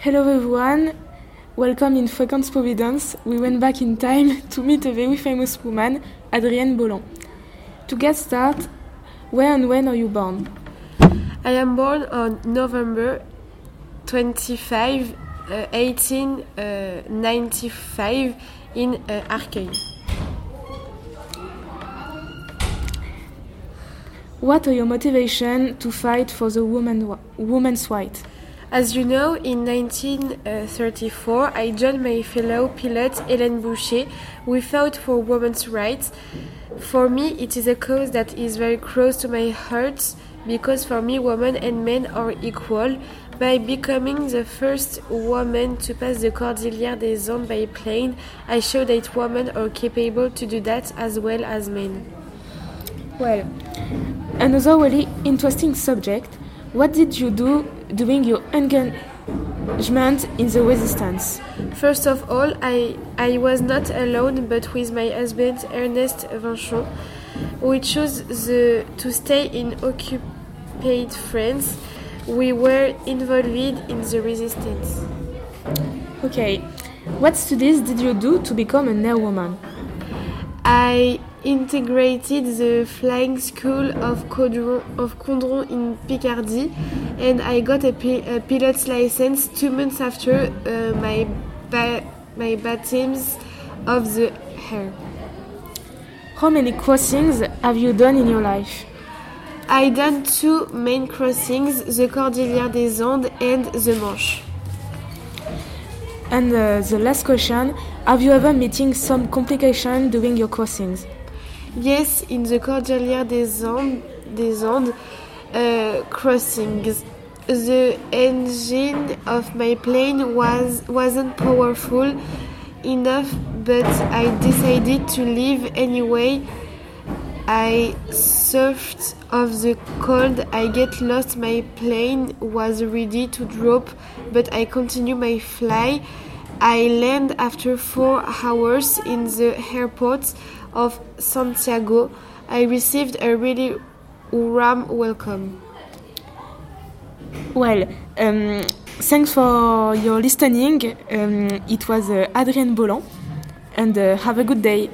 Hello everyone, welcome in Fréquence Providence. We went back in time to meet a very famous woman, Adrienne Bolland. To get started, where and when are you born? I am born on November 25, uh, 1895 in uh, Arcueil. What are your motivation to fight for the woman, woman's right? As you know, in 1934, I joined my fellow pilot Hélène Boucher. We fought for women's rights. For me, it is a cause that is very close to my heart because for me, women and men are equal. By becoming the first woman to pass the Cordillère des Andes by plane, I show that women are capable to do that as well as men. Well, another really interesting subject. What did you do during your engagement in the resistance? First of all, I, I was not alone but with my husband Ernest Vinchon. We chose the, to stay in occupied France. We were involved in the resistance. Okay, what studies did you do to become an airwoman? I integrated the flying school of Condron, of Condron in Picardy and I got a, a pilot's license two months after uh, my, ba my baptisms of the air. How many crossings have you done in your life? I done two main crossings, the Cordillère des Andes and the Manche. And uh, the last question, have you ever meeting some complication during your crossings? Yes, in the Cordillera des Andes, des Andes uh, crossings, the engine of my plane was wasn't powerful enough, but I decided to leave anyway. I surfed off the cold. I get lost. My plane was ready to drop, but I continue my fly. I land after four hours in the airport of Santiago. I received a really warm welcome. Well, um, thanks for your listening. Um, it was uh, Adrienne Bolland, and uh, have a good day.